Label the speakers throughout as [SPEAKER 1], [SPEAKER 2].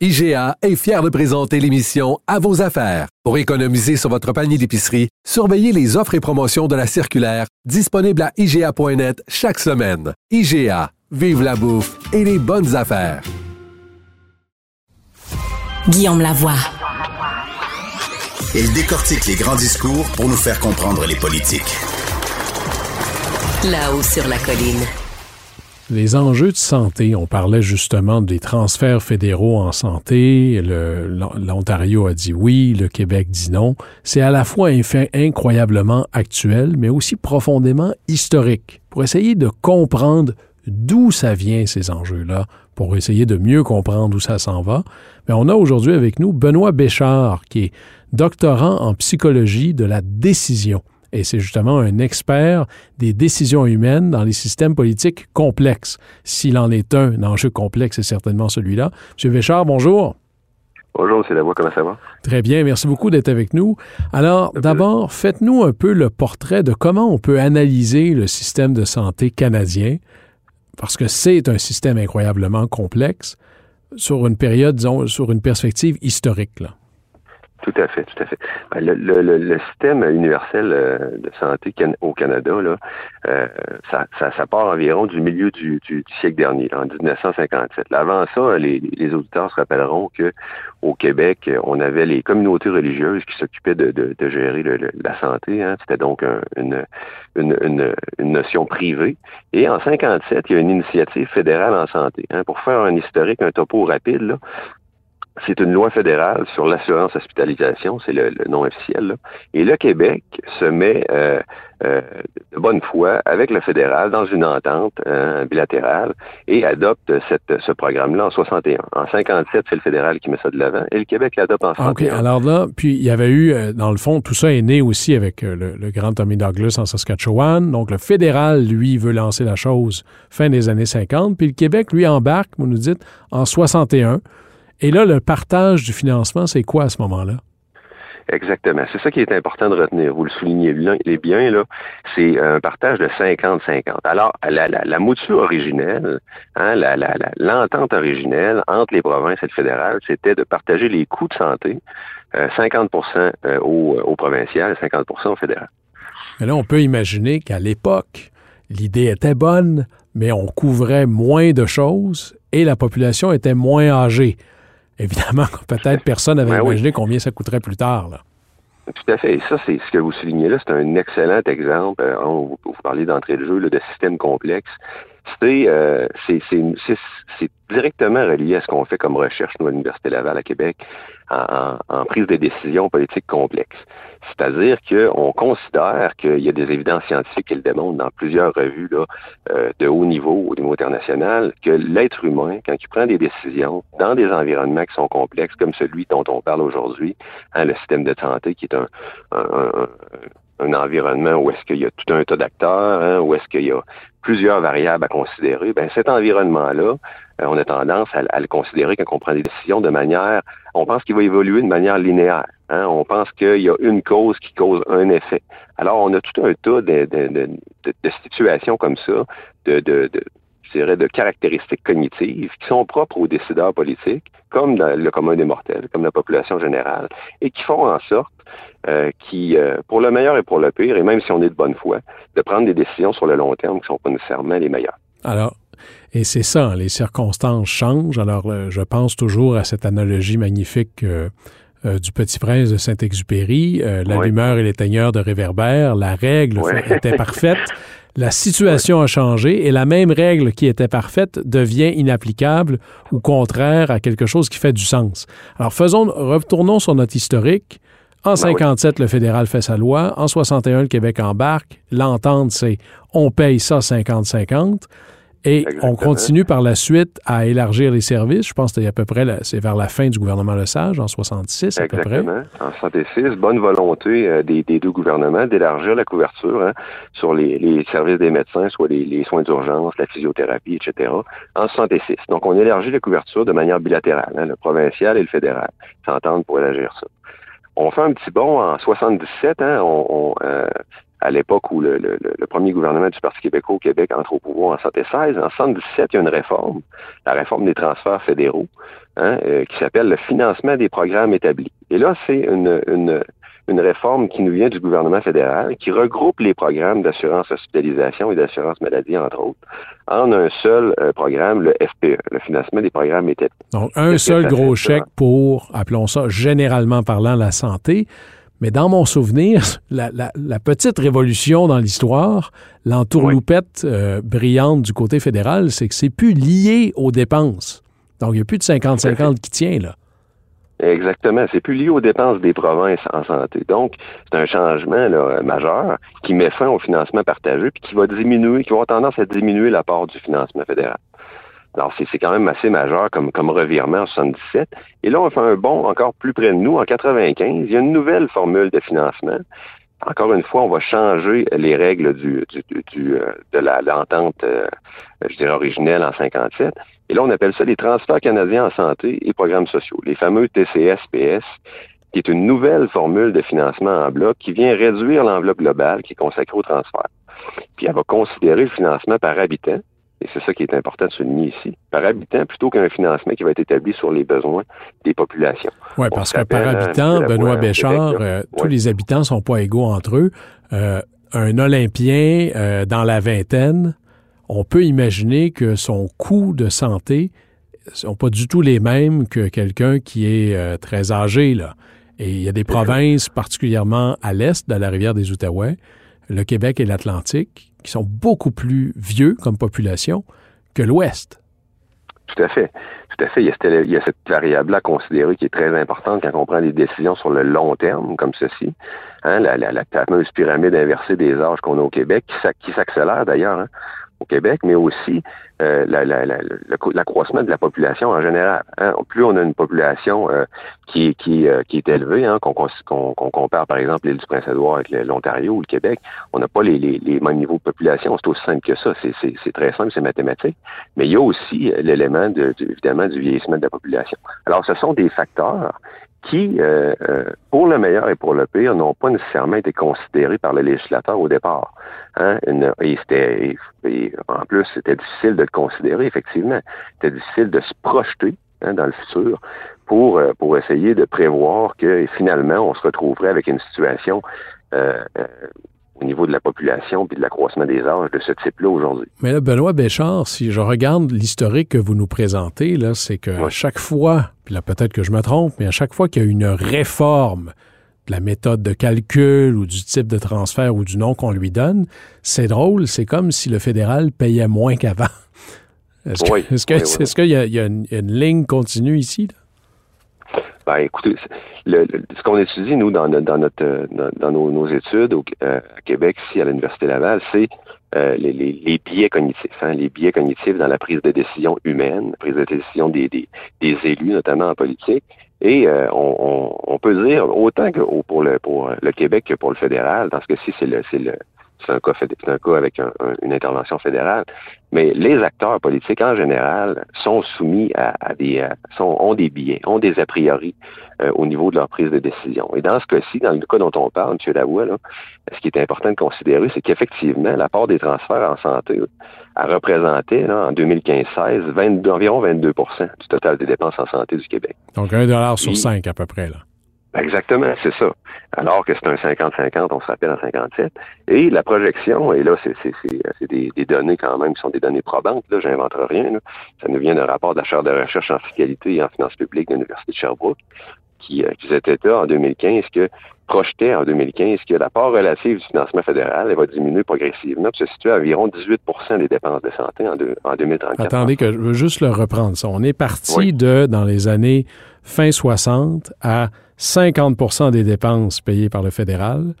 [SPEAKER 1] IGA est fier de présenter l'émission À vos affaires. Pour économiser sur votre panier d'épicerie, surveillez les offres et promotions de la circulaire disponible à IGA.net chaque semaine. IGA, vive la bouffe et les bonnes affaires.
[SPEAKER 2] Guillaume Lavoie.
[SPEAKER 3] Il décortique les grands discours pour nous faire comprendre les politiques.
[SPEAKER 2] Là-haut sur la colline.
[SPEAKER 4] Les enjeux de santé, on parlait justement des transferts fédéraux en santé, l'Ontario a dit oui, le Québec dit non. C'est à la fois incroyablement actuel, mais aussi profondément historique, pour essayer de comprendre d'où ça vient, ces enjeux-là, pour essayer de mieux comprendre où ça s'en va. Mais on a aujourd'hui avec nous Benoît Béchard, qui est doctorant en psychologie de la décision et c'est justement un expert des décisions humaines dans les systèmes politiques complexes. S'il en est un, un enjeu complexe, c'est certainement celui-là. Monsieur Véchard, bonjour.
[SPEAKER 5] Bonjour, c'est voix, comment ça va?
[SPEAKER 4] Très bien, merci beaucoup d'être avec nous. Alors, d'abord, faites-nous un peu le portrait de comment on peut analyser le système de santé canadien, parce que c'est un système incroyablement complexe, sur une période, disons, sur une perspective historique. Là.
[SPEAKER 5] Tout à fait, tout à fait. Ben, le, le, le système universel euh, de santé au Canada, là, euh, ça, ça, ça, part environ du milieu du, du, siècle dernier, en 1957. avant ça, les, les, auditeurs se rappelleront que au Québec, on avait les communautés religieuses qui s'occupaient de, de, de, gérer la santé. Hein. C'était donc une, une, une, une, notion privée. Et en 57, il y a une initiative fédérale en santé. Hein. Pour faire un historique, un topo rapide, là, c'est une loi fédérale sur l'assurance hospitalisation, c'est le, nom officiel. Et le Québec se met euh, euh, de bonne foi avec le fédéral dans une entente euh, bilatérale et adopte ce programme-là en 61. En 57, c'est le fédéral qui met ça de l'avant et le Québec l'adopte en 61.
[SPEAKER 4] OK, alors là, puis il y avait eu, dans le fond, tout ça est né aussi avec le, le, grand Tommy Douglas en Saskatchewan. Donc le fédéral, lui, veut lancer la chose fin des années 50, puis le Québec, lui, embarque, vous nous dites, en 61. Et là, le partage du financement, c'est quoi à ce moment-là?
[SPEAKER 5] Exactement. C'est ça qui est important de retenir. Vous le soulignez bien, là. C'est un partage de 50-50. Alors, la, la, la, mouture originelle, hein, l'entente originelle entre les provinces et le fédéral, c'était de partager les coûts de santé, 50 euh, euh, au, au provincial et 50% au fédéral.
[SPEAKER 4] Mais là, on peut imaginer qu'à l'époque, l'idée était bonne, mais on couvrait moins de choses et la population était moins âgée évidemment, peut-être personne n'avait ben imaginé combien ça coûterait plus tard. Là.
[SPEAKER 5] Tout à fait. Et ça, c'est ce que vous soulignez là, c'est un excellent exemple. Euh, vous, vous parlez d'entrée de jeu là, de système complexe. Euh, c'est directement relié à ce qu'on fait comme recherche, nous, à l'Université Laval à Québec, en, en, prise de décision politique complexe. C'est-à-dire qu'on considère qu'il y a des évidences scientifiques qui le démontrent dans plusieurs revues là, euh, de haut niveau, au niveau international, que l'être humain, quand il prend des décisions dans des environnements qui sont complexes, comme celui dont on parle aujourd'hui, hein, le système de santé qui est un, un, un environnement où est-ce qu'il y a tout un tas d'acteurs, hein, où est-ce qu'il y a plusieurs variables à considérer, ben cet environnement-là, euh, on a tendance à, le considérer quand on prend des décisions de manière, on pense qu'il va évoluer de manière linéaire. Hein, on pense qu'il y a une cause qui cause un effet. Alors, on a tout un tas de, de, de, de situations comme ça, de, je dirais, de caractéristiques cognitives qui sont propres aux décideurs politiques, comme le commun des mortels, comme la population générale, et qui font en sorte euh, qui, euh, pour le meilleur et pour le pire, et même si on est de bonne foi, de prendre des décisions sur le long terme qui ne sont pas nécessairement les meilleures.
[SPEAKER 4] Alors, et c'est ça, les circonstances changent. Alors, euh, je pense toujours à cette analogie magnifique du Petit Prince de Saint-Exupéry, l'allumeur et l'éteigneur de réverbère. La règle était parfaite. La situation a changé et la même règle qui était parfaite devient inapplicable ou contraire à quelque chose qui fait du sens. Alors faisons, retournons sur notre historique. En 57, ben le fédéral fait sa loi. En 61, le Québec embarque. L'entente, c'est on paye ça 50-50. Et on continue par la suite à élargir les services. Je pense que c'est à peu près, c'est vers la fin du gouvernement Lesage, en 66 à peu près.
[SPEAKER 5] Exactement. En 66, bonne volonté euh, des, deux gouvernements d'élargir la couverture hein, sur les, services des médecins, soit les, soins d'urgence, la physiothérapie, etc. En 66. Donc, on élargit la couverture de manière bilatérale, hein, le provincial et le fédéral s'entendent pour élargir ça. On fait un petit bond en 77, hein, on, euh, à l'époque où le, premier gouvernement du Parti québécois au Québec entre au pouvoir en 76. En 77, il y a une réforme, la réforme des transferts fédéraux, hein, euh, qui s'appelle le financement des programmes établis. Et là, c'est une, une, une réforme qui nous vient du gouvernement fédéral, qui regroupe les programmes d'assurance hospitalisation et d'assurance maladie, entre autres, en un seul euh, programme, le FPE, le financement des programmes établis.
[SPEAKER 4] Donc, un seul gros chèque pour, appelons ça généralement parlant, la santé. Mais dans mon souvenir, la, petite révolution dans l'histoire, l'entourloupette euh, brillante du côté fédéral, c'est que c'est plus lié aux dépenses. Donc, il n'y a plus de 50-50 qui tient, là.
[SPEAKER 5] Exactement. C'est plus lié aux dépenses des provinces en santé. Donc, c'est un changement majeur qui met fin au financement partagé puis qui va diminuer, qui va avoir tendance à diminuer la part du financement fédéral. Alors, c'est quand même assez majeur comme, comme revirement en 77. Et là, on fait un bond encore plus près de nous. En 95, il y a une nouvelle formule de financement. Encore une fois, on va changer les règles du, du, euh, de l'entente, euh, je dirais, originelle en 57. Et là, on appelle ça les transferts canadiens en santé et programmes sociaux, les fameux TCS-PS, qui est une nouvelle formule de financement en bloc qui vient réduire l'enveloppe globale qui est consacrée au transfert. Puis elle va considérer le financement par habitant, et c'est ça qui est important de souligner ici, par habitant plutôt qu'un financement qui va être établi sur les besoins des populations.
[SPEAKER 4] Oui, parce que par habitant, Benoît Béchard, euh, tous les habitants sont pas égaux entre eux. Euh, un Olympien euh, dans la vingtaine, on peut imaginer que son coût de santé sont pas du tout les mêmes que quelqu'un qui est très âgé. Là. Et il y a des provinces, particulièrement à l'est de la rivière des Outaouais, le Québec et l'Atlantique, qui sont beaucoup plus vieux comme population que l'Ouest.
[SPEAKER 5] Tout à fait. Tout à fait. Il y a, cette, variable-là à considérer qui est très importante quand on prend des décisions sur le long terme, comme ceci. Hein, la, fameuse pyramide inversée des âges qu'on a au Québec, qui s'accélère d'ailleurs. Hein au Québec, mais aussi euh, l'accroissement de la population en général. Hein. Plus on a une population euh, qui, qui, euh, qui est élevée, hein, qu'on compare par exemple l'île du Prince-Édouard avec l'Ontario ou le Québec, on n'a pas les, les, les, mêmes niveaux de population. C'est aussi simple que ça. C'est très simple, c'est mathématique. Mais il y a aussi l'élément, de, évidemment, du vieillissement de la population. Alors, ce sont des facteurs qui, euh, euh, pour le meilleur et pour le pire, n'ont pas nécessairement été considérés par le législateur au départ. Hein? Et, c'était, en plus, c'était difficile de le considérer, effectivement. C'était difficile de se projeter hein, dans le futur pour, euh, pour essayer de prévoir que finalement, on se retrouverait avec une situation euh, au niveau de la population puis de l'accroissement des âges de ce type-là aujourd'hui.
[SPEAKER 4] Mais là, Benoît Béchard, si je regarde l'historique que vous nous présentez, là, c'est que à chaque fois, puis là peut-être que je me trompe, mais à chaque fois qu'il y a une réforme de la méthode de calcul ou du type de transfert ou du nom qu'on lui donne, c'est drôle, c'est comme si le fédéral payait moins qu'avant. Est-ce qu'il y, a, une, ligne continue ici?
[SPEAKER 5] Ben, écoutez, ce qu'on étudie, nous, dans, dans, notre, dans, nos, études au, euh, à Québec, ici, à l'Université Laval, c'est euh, les, biais cognitifs, hein, les biais cognitifs dans la prise de décision humaine, la prise de décision des, des, élus, notamment en politique. Et euh, on, peut dire, autant que pour le, pour le Québec que pour le fédéral, parce que si c'est c'est le, c'est un cas, c'est un cas avec une intervention fédérale. Mais les acteurs politiques en général sont soumis à, des sont, ont des billets, ont des a priori euh, au niveau de leur prise de décision. Et dans ce cas-ci, dans le cas dont on parle, M. Lavoie, là, ce qui est important de considérer, c'est qu'effectivement, la part des transferts en santé a représenté là, en 2015-16 environ 22% du total des dépenses en santé du Québec.
[SPEAKER 4] Donc un dollar sur cinq à peu près. Là.
[SPEAKER 5] Exactement, c'est ça. Alors que c'est un 50-50, on se rappelle en 57. Et la projection, et là, c'est des, des, données quand même qui sont des données probantes, là, j'invente rien. Là. Ça nous vient d'un rapport de de recherche en fiscalité et en finances publiques de l'Université de Sherbrooke, qui, euh, qui était là en 2015 que projetait en 2015 que la part relative du financement fédéral elle va diminuer progressivement, puis se situer à environ 18 des dépenses de santé en, en 2034.
[SPEAKER 4] Attendez que je veux juste le reprendre. Ça. On est parti de, dans les années fin 60, à 50% des dépenses payées par le fédéral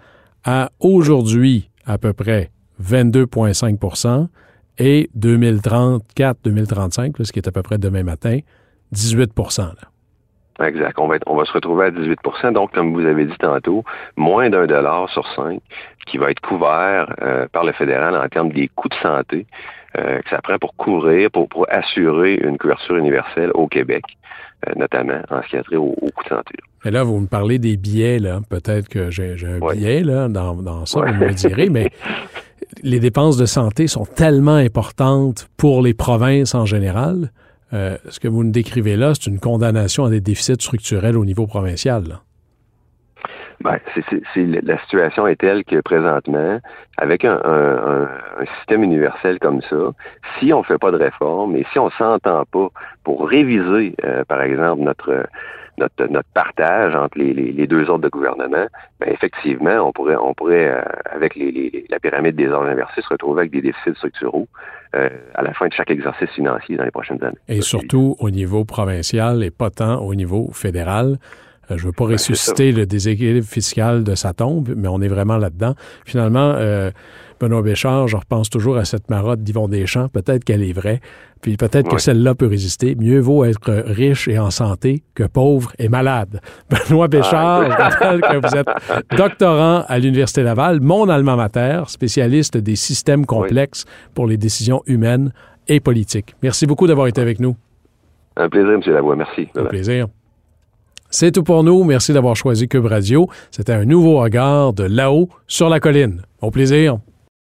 [SPEAKER 4] à aujourd'hui à peu près 22,5% Et 2034-2035, ce qui est à peu près demain matin, 18 là.
[SPEAKER 5] Exact. On va, se retrouver à 18% Donc, comme vous avez dit tantôt, moins d'un dollar sur cinq qui va être couvert euh, par le fédéral en termes des coûts de santé euh, que ça prend pour couvrir, pour, pour assurer une couverture universelle au Québec, euh, notamment en ce qui a trait aux, coûts de santé.
[SPEAKER 4] Et là, vous me parlez des billets, là. Peut-être que j'ai un billet là, dans, dans ça, vous me direz, mais les dépenses de santé sont tellement importantes pour les provinces en général. Euh, ce que vous nous décrivez là, c'est une condamnation à des déficits structurels au niveau provincial.
[SPEAKER 5] Ben, c'est, la situation est telle que présentement, avec un, système universel comme ça, si on ne fait pas de réforme et si on s'entend pas pour réviser, euh, par exemple, notre notre, notre partage entre les, les, deux ordres de gouvernement, ben effectivement, on pourrait, on pourrait euh, avec les, la pyramide des ordres inversés, se retrouver avec des déficits structuraux euh, à la fin de chaque exercice financier dans les prochaines années.
[SPEAKER 4] Et surtout au niveau provincial et pas tant au niveau fédéral. Euh, je veux pas ben, ressusciter le déséquilibre fiscal de sa tombe, mais on est vraiment là-dedans. Finalement, euh, Benoît Béchard, je repense toujours à cette marotte d'Yvon Deschamps. Peut-être qu'elle est vraie, puis peut-être que celle-là peut résister. Mieux vaut être riche et en santé que pauvre et malade. Benoît Béchard, je rappelle que vous êtes doctorant à l'Université Laval, mon alma mater, spécialiste des systèmes complexes pour les décisions humaines et politiques. Merci beaucoup d'avoir été avec nous.
[SPEAKER 5] Un plaisir, M. Lavoie. Merci.
[SPEAKER 4] Un plaisir. C'est tout pour nous. Merci d'avoir choisi Cube Radio. C'était un nouveau regard de là-haut sur la colline. Au plaisir.